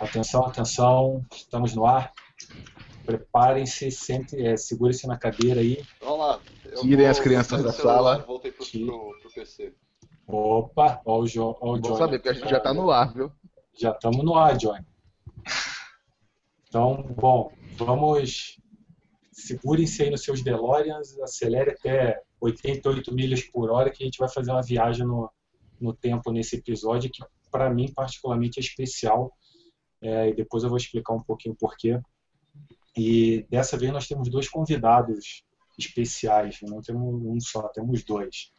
Atenção, atenção, estamos no ar. Preparem-se, é, segurem-se na cadeira aí. Vamos lá. Tirem as crianças da sala. Voltei pro, pro, pro PC. Opa, ó o, jo, ó o Vou saber, porque a gente já tá no ar, viu? Já estamos no ar, Johnny. Então, bom, vamos. Segurem-se aí nos seus DeLoreans, acelere até 88 milhas por hora, que a gente vai fazer uma viagem no, no tempo nesse episódio, que para mim, particularmente, é especial. É, e depois eu vou explicar um pouquinho porquê. E dessa vez nós temos dois convidados especiais, não temos um só, temos dois.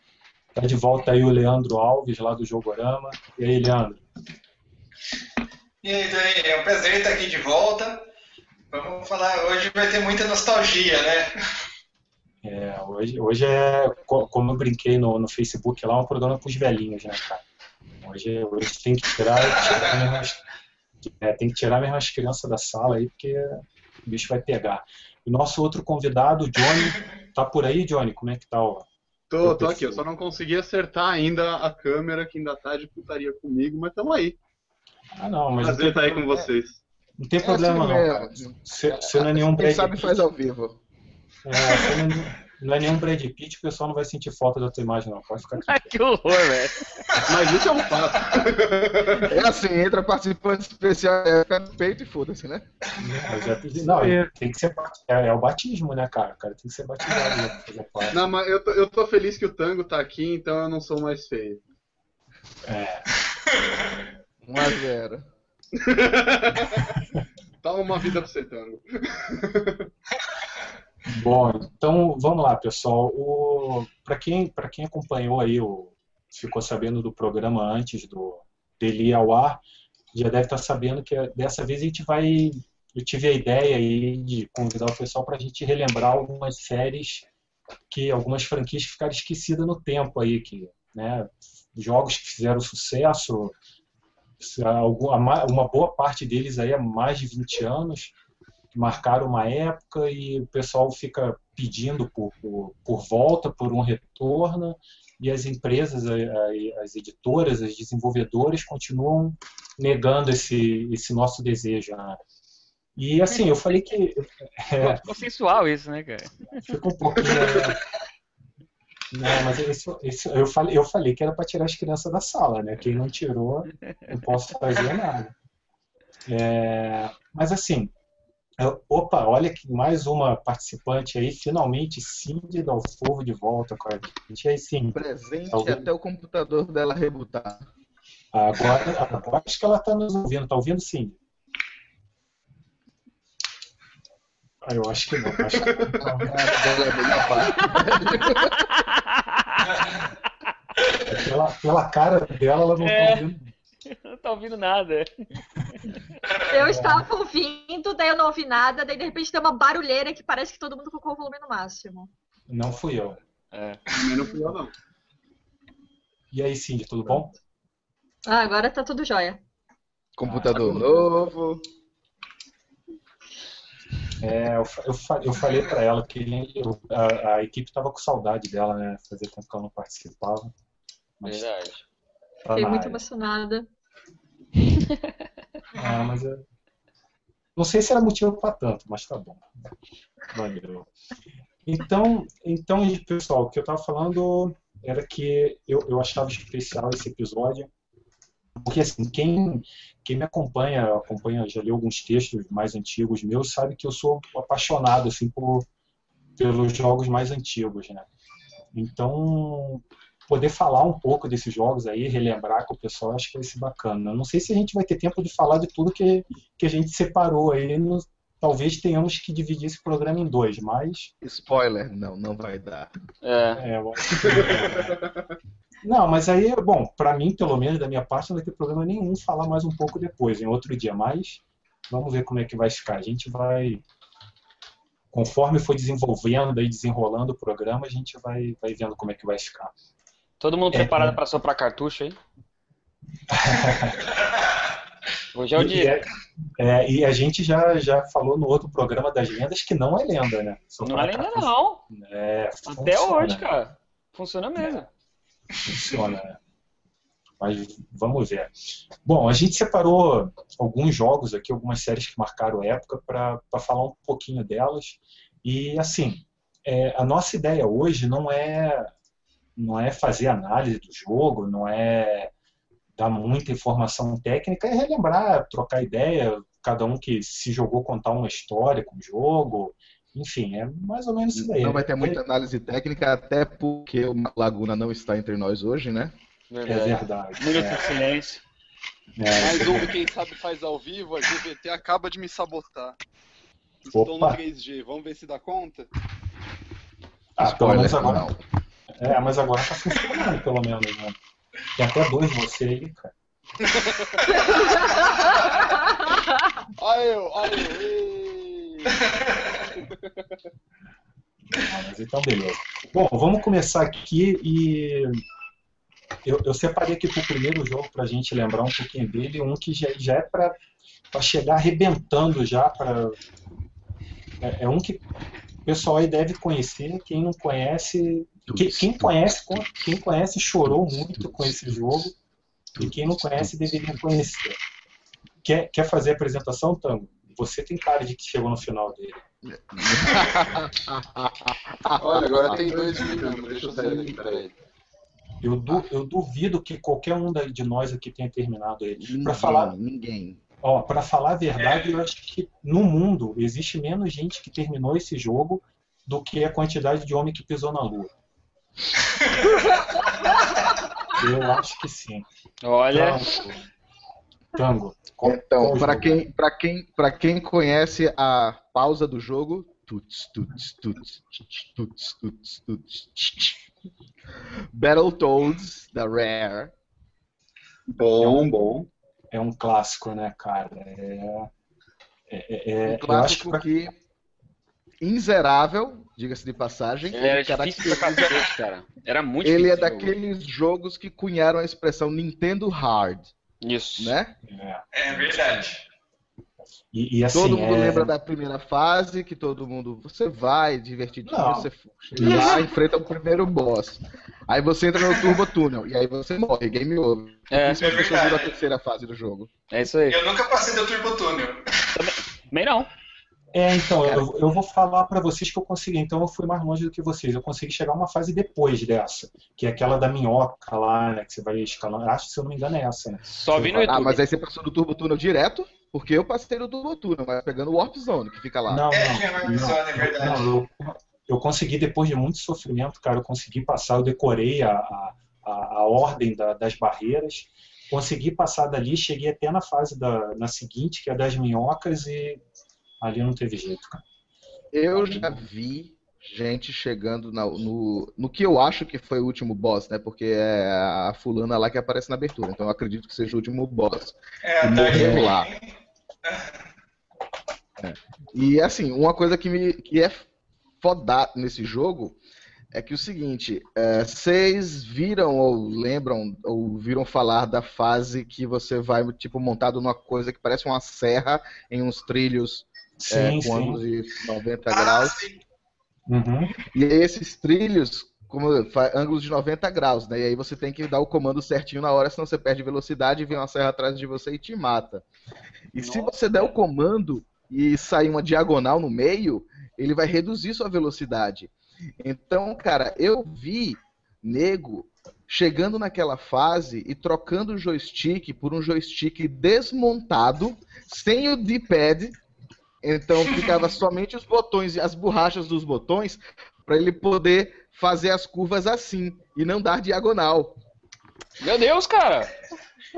Está de volta aí o Leandro Alves, lá do Jogorama. E aí, Leandro? E aí, Dani, é um prazer estar aqui de volta. Vamos falar, hoje vai ter muita nostalgia, né? É, hoje, hoje é, como eu brinquei no, no Facebook lá, um programa para os velhinhos, né, cara? Hoje, hoje tem que tirar, tirar as, é, tem que tirar mesmo as crianças da sala aí, porque o bicho vai pegar. O nosso outro convidado, o Johnny, tá por aí, Johnny? Como é que tá o. Tô, tô aqui, eu só não consegui acertar ainda a câmera que ainda tá de putaria comigo, mas tamo aí. Ah, não, mas. Prazer estar tá aí com vocês. Não tem problema, é, não, cara. Você, você não é nenhum Quem sabe faz ao vivo. É, você não, não é nenhum Brad Pitt, o pessoal não vai sentir falta da tua imagem, não. Pode ficar Ai, que horror, velho. Mas isso é um fato. É assim, entra participante especial, é no peito e foda-se, né? Não, tem que ser. É, é, o batismo, né, cara? O cara tem que ser batizado né, pra fazer parte. Não, mas eu tô, eu tô feliz que o tango tá aqui, então eu não sou mais feio. É. 1 a 0 Toma uma vida pro você, tango. Bom, então vamos lá, pessoal. Para quem, quem acompanhou aí, o, ficou sabendo do programa antes do dele ir ao ar, já deve estar sabendo que dessa vez a gente vai. Eu tive a ideia aí de convidar o pessoal para a gente relembrar algumas séries que algumas franquias ficaram esquecidas no tempo aí, que, né, jogos que fizeram sucesso, uma boa parte deles aí há mais de 20 anos marcaram uma época e o pessoal fica pedindo por, por, por volta, por um retorno, e as empresas, as editoras, as desenvolvedoras continuam negando esse, esse nosso desejo. Né? E assim, eu falei que. É, consensual isso, né, cara? Fica um pouquinho. Não, mas isso, isso, eu, falei, eu falei que era para tirar as crianças da sala, né? Quem não tirou, não posso fazer nada. É, mas assim, Opa, olha que mais uma participante aí, finalmente Cindy Dalfovo de volta com a gente. Aí sim. Presente tá até o computador dela rebutar. Agora, agora acho que ela está nos ouvindo. Tá ouvindo, Cindy? Ah, eu acho que não. Acho que não. pela, pela cara dela, ela não está é. ouvindo não tá ouvindo nada. Eu estava ouvindo, daí eu não ouvi nada, daí de repente tem uma barulheira que parece que todo mundo colocou o volume no máximo. Não fui eu. É. Não fui eu, não. E aí, Cindy, tudo bom? Ah, agora tá tudo jóia. Computador ah, novo. É, eu, eu, eu falei para ela que eu, a, a, equipe tava com saudade dela, né? Fazia tempo que ela não participava. Mas Verdade. Tá Fiquei muito emocionada. Ah, mas é... Não sei se era motivo para tanto, mas tá bom. Valeu. Então, então, pessoal, o que eu estava falando era que eu, eu achava especial esse episódio, porque assim, quem, quem me acompanha, acompanha, já leu alguns textos mais antigos meus, sabe que eu sou apaixonado assim por pelos jogos mais antigos, né? Então, poder falar um pouco desses jogos aí, relembrar com o pessoal, acho que vai ser bacana. Não sei se a gente vai ter tempo de falar de tudo que, que a gente separou aí. No, talvez tenhamos que dividir esse programa em dois, mas. Spoiler, não, não vai dar. É. é não, mas aí, bom, para mim, pelo menos da minha parte, não vai ter problema nenhum falar mais um pouco depois, em outro dia. Mas vamos ver como é que vai ficar. A gente vai conforme for desenvolvendo e desenrolando o programa, a gente vai, vai vendo como é que vai ficar. Todo mundo é, preparado é. para soprar cartucho aí? Hoje é o dia. E, é, é, e, a gente já, já falou no outro programa das lendas que não é lenda, né? Soprar não é lenda, cartucho. não. É, Até hoje, cara. Funciona mesmo. Funciona, né? Mas vamos ver. Bom, a gente separou alguns jogos aqui, algumas séries que marcaram época, para falar um pouquinho delas. E, assim, é, a nossa ideia hoje não é, não é fazer análise do jogo, não é dar muita informação técnica, é relembrar, trocar ideia, cada um que se jogou contar uma história com o jogo. Enfim, é mais ou menos isso daí. Não vai ter muita análise técnica, até porque o Laguna não está entre nós hoje, né? Verdade. É verdade. Minuto é. de silêncio. É, Mais um Quem Sabe Faz ao Vivo, a GVT acaba de me sabotar. Estou Opa. no 3G, vamos ver se dá conta? Ah, pelo menos agora. Não. É, mas agora tá funcionando, pelo menos, né? Tem até dois você aí, cara. Olha eu, olha eu. Ah, mas então, beleza. Bom, vamos começar aqui e eu, eu separei aqui para o primeiro jogo para a gente lembrar um pouquinho dele, um que já, já é para chegar arrebentando já, para é, é, um que o pessoal aí deve conhecer, quem não conhece, quem, quem conhece, quem conhece chorou muito com esse jogo, e quem não conhece deveria conhecer. Quer, quer fazer a apresentação, Tango? Você tem cara de que chegou no final dele. Olha, agora tem dois minutos, deixa eu sair aqui, peraí. Eu, du, eu duvido que qualquer um de nós aqui tenha terminado ele. Para falar, ninguém. Ó, para falar a verdade, eu acho que no mundo existe menos gente que terminou esse jogo do que a quantidade de homem que pisou na lua. eu acho que sim. Olha. Tango. Qual, então, para quem, para quem, para quem conhece a pausa do jogo, tuts, tuts, tuts, tuts, tuts, tuts. Battletoads da Rare. Bom, bom. É um clássico, né, cara? É, é, é um clássico que, que inzerável, diga-se de passagem. Era difícil pra cacete, cara. Era muito Ele é é daqueles jogos que cunharam a expressão Nintendo Hard. Isso. Né? É, é verdade. E, e assim, todo mundo é... lembra da primeira fase, que todo mundo. Você vai, divertidinho, Não. você chega lá, enfrenta o primeiro boss. Aí você entra no Turbo Tunnel, e aí você morre, game over. É, isso é a terceira fase do jogo. É isso aí. Eu nunca passei do Turbo Tunnel. Também não. É, então, eu, eu vou falar para vocês que eu consegui. Então, eu fui mais longe do que vocês. Eu consegui chegar uma fase depois dessa, que é aquela da minhoca lá, né? Que você vai escalando. Acho que, se eu não me engano, é essa, né? Só vi no YouTube. Ah, mas aí você passou do Turbo Tunnel direto? Porque eu passei no Turbo Tunnel, mas pegando o Warp Zone, que fica lá. Não, é, não, Warp Zone, é verdade. Não, eu, eu consegui, depois de muito sofrimento, cara, eu consegui passar, eu decorei a, a, a ordem da, das barreiras, consegui passar dali, cheguei até na fase da, na seguinte, que é das minhocas, e ali não teve jeito, cara. Eu já vi gente chegando na, no, no que eu acho que foi o último boss, né? Porque é a fulana lá que aparece na abertura. Então eu acredito que seja o último boss. É, que morreu lá. É. E assim, uma coisa que, me, que é foda nesse jogo é que o seguinte, é, vocês viram ou lembram ou viram falar da fase que você vai tipo montado numa coisa que parece uma serra em uns trilhos sim, é, com ângulos de 90 ah, graus. Sim. Uhum. E esses trilhos, como ângulos de 90 graus, né? E aí você tem que dar o comando certinho na hora, senão você perde velocidade e vem uma serra atrás de você e te mata. E Nossa. se você der o comando e sair uma diagonal no meio, ele vai reduzir sua velocidade. Então, cara, eu vi nego chegando naquela fase e trocando o joystick por um joystick desmontado, sem o D-pad, então ficava somente os botões e as borrachas dos botões para ele poder fazer as curvas assim e não dar diagonal. Meu Deus, cara!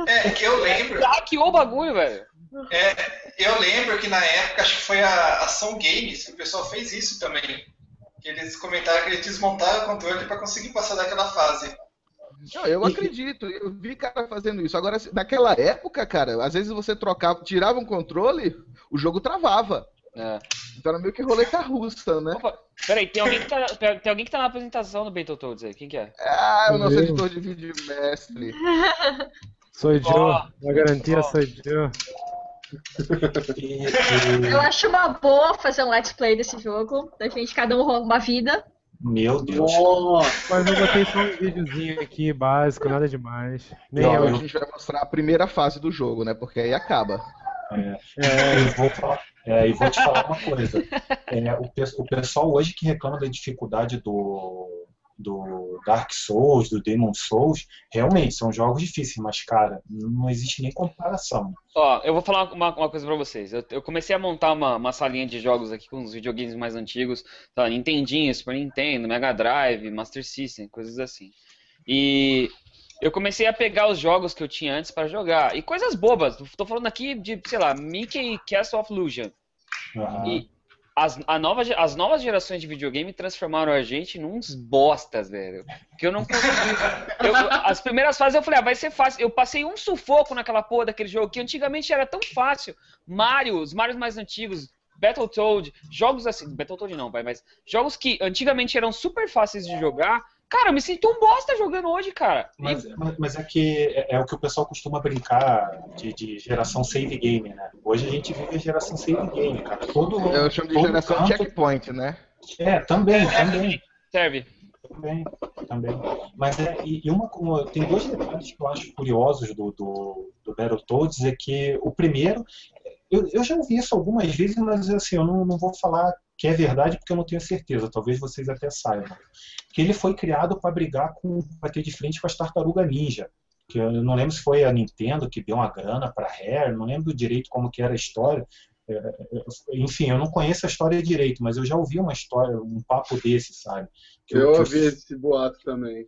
É, que eu lembro. Hackeou o bagulho, velho. É, eu lembro que na época, acho que foi a Ação Games, que o pessoal fez isso também. Que eles comentaram que eles desmontaram o controle para conseguir passar daquela fase. Não, eu acredito, eu vi cara fazendo isso. Agora, naquela época, cara, às vezes você trocava, tirava um controle, o jogo travava. É. Então era meio que roleta russa, né? Opa, peraí, tem alguém, que tá, tem alguém que tá na apresentação do Battletoads aí, quem que é? Ah, o nosso eu. editor de vídeo mestre. Sou eu, oh, na garantia oh. sou eu. Eu acho uma boa fazer um let's play desse jogo. Da gente cada um uma vida. Meu Deus. Nossa! Mas eu botei só um videozinho aqui, básico, nada demais. Nem Não, eu. hoje a gente vai mostrar a primeira fase do jogo, né? Porque aí acaba. É, Eu vou falar, é, e vou te falar uma coisa. É, o, o pessoal hoje que reclama da dificuldade do, do Dark Souls, do Demon Souls, realmente são jogos difíceis, mas, cara, não existe nem comparação. Ó, eu vou falar uma, uma coisa pra vocês. Eu, eu comecei a montar uma, uma salinha de jogos aqui com os videogames mais antigos, tá? Nintendinho, Super Nintendo, Mega Drive, Master System, coisas assim. E eu comecei a pegar os jogos que eu tinha antes pra jogar. E coisas bobas. Tô falando aqui de, sei lá, Mickey Castle of Illusion. Ah, E as, a nova, as novas gerações de videogame transformaram a gente nos bostas, velho. Que eu não consegui. Eu- as primeiras fases eu falei, ah, vai ser fácil. Eu passei um sufoco naquela porra daquele jogo que antigamente era tão fácil. Mario, os Marios mais antigos, Battletoad, jogos assim. Battletoad não, vai, mas jogos que antigamente eram super fáceis de jogar. Cara, eu me sinto um bosta jogando hoje, cara. Mas, mas- é que é, é o que o pessoal costuma brincar de, de geração save game, né? Hoje a gente vive a geração save game, cara. Todo, Eu chamo de geração canto- checkpoint, né? É, também, também. serve. Também, também. Mas é, e, e uma, uma- tem dois detalhes que eu acho curiosos do, do, do Battletoads, é que o primeiro, eu, eu já ouvi isso algumas vezes, mas assim, eu não, não vou falar que é verdade porque eu não tenho certeza, talvez vocês até saibam. Que ele foi criado para brigar com, bater de frente com as tartarugas ninja. Que eu não lembro se foi a Nintendo que deu uma grana para Rare, não lembro direito como que era a história. É, é, enfim, eu não conheço a história direito, mas eu já ouvi uma história, um papo desse, sabe? Que Eu que ouvi os- esse boato também.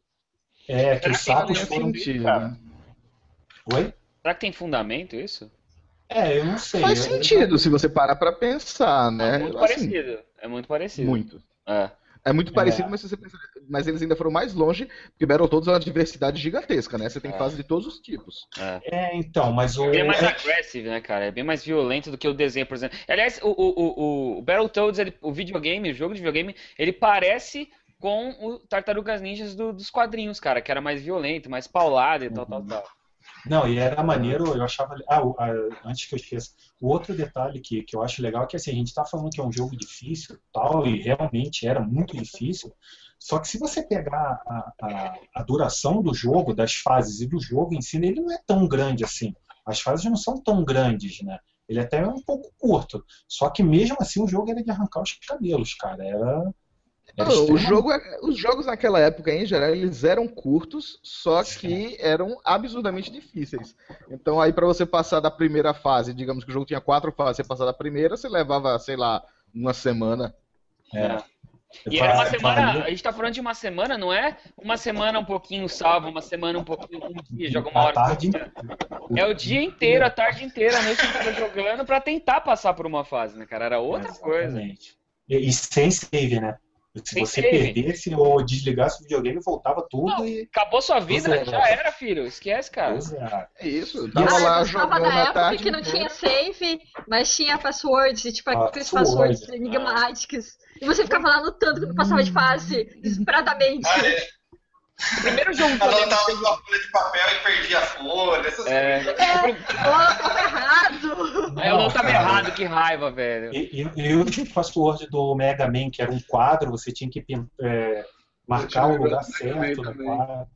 é, que os Será sapos faz foram. sentido, cara. né? Oi? Será que tem fundamento isso? É, eu não sei. Faz Eu- sentido se você parar pra pensar, É né? muito Assim, parecido. É muito parecido. Muito. É. É muito parecido, mas se você pensar, mas eles ainda foram mais longe, porque Battletoads é uma diversidade gigantesca, né? Você tem É. fase de todos os tipos. É, então, mas o. É bem mais é- agressivo, né, cara? É bem mais violento do que o desenho, por exemplo. Aliás, o, o, o, o Battletoads, ele, o videogame, o jogo de videogame, ele parece com o Tartarugas Ninjas do- dos quadrinhos, cara, que era mais violento, mais paulado e tal, tal, tal. Não, e era maneiro, eu achava. Ah, ah, antes que eu esqueça, o outro detalhe que, que eu acho legal é que assim, a gente está falando que é um jogo difícil tal, e realmente era muito difícil. Só que se você pegar a, a, a duração do jogo, das fases e do jogo em si, ele não é tão grande assim. As fases não são tão grandes, né? Ele até é um pouco curto. Só que mesmo assim o jogo era de arrancar os cabelos, cara. Era. Era Não, o jogo, é- os jogos naquela época, em geral, eles eram curtos, só que eram absurdamente difíceis. Então, aí, pra você passar da primeira fase, digamos que o jogo tinha quatro fases, você passar da primeira, você levava, sei lá, uma semana. É. E era uma semana, a gente tá falando de uma semana, não é uma semana um pouquinho salvo, uma semana um pouquinho, um dia, joga uma A hora. tarde É o dia inteiro, a tarde inteira, a noite inteira jogando pra tentar passar por uma fase, né, cara? Era outra coisa. E, e sem save, né? Se você save. perdesse ou desligasse o videogame, voltava tudo Não, e. Acabou sua vida, é. já era, filho. Esquece, cara. Pois é. É isso, E tava Ah, eu lá gostava jogando da na época tarde. que não tinha save, mas tinha passwords, e, tipo aqueles Password. passwords enigmáticos. E você ficava lá anotando quando passava de fase, desesperadamente. Ah, é. O primeiro jogo que eu lembro. Anotava uma folha de papel e perdia a folha, essas É, coisas. Tava errado! eu não tava errado, que raiva, velho. E, e, e o tipo password do Mega Man, que era um quadro, você tinha que é, marcar o lugar certo no quadro.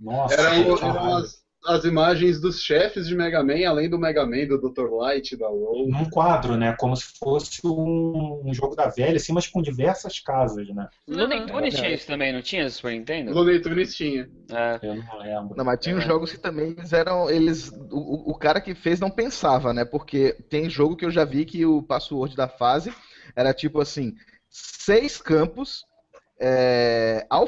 Nossa, Eram, que eram raiva. As, imagens dos chefes de Mega Man, além do Mega Man, do Dr. Light, da Low. num quadro, né? Como se fosse um, um jogo da velha, assim, mas com diversas casas, né? Looney Tunes tinha isso também, não tinha Super Nintendo? Looney Tunes tinha. É. Eu não lembro. Não, mas tinha É. jogos que também eles eram. Eles, o, o- cara que fez não pensava, né? Porque tem jogo que eu já vi que o password da fase era tipo assim: seis campos, é,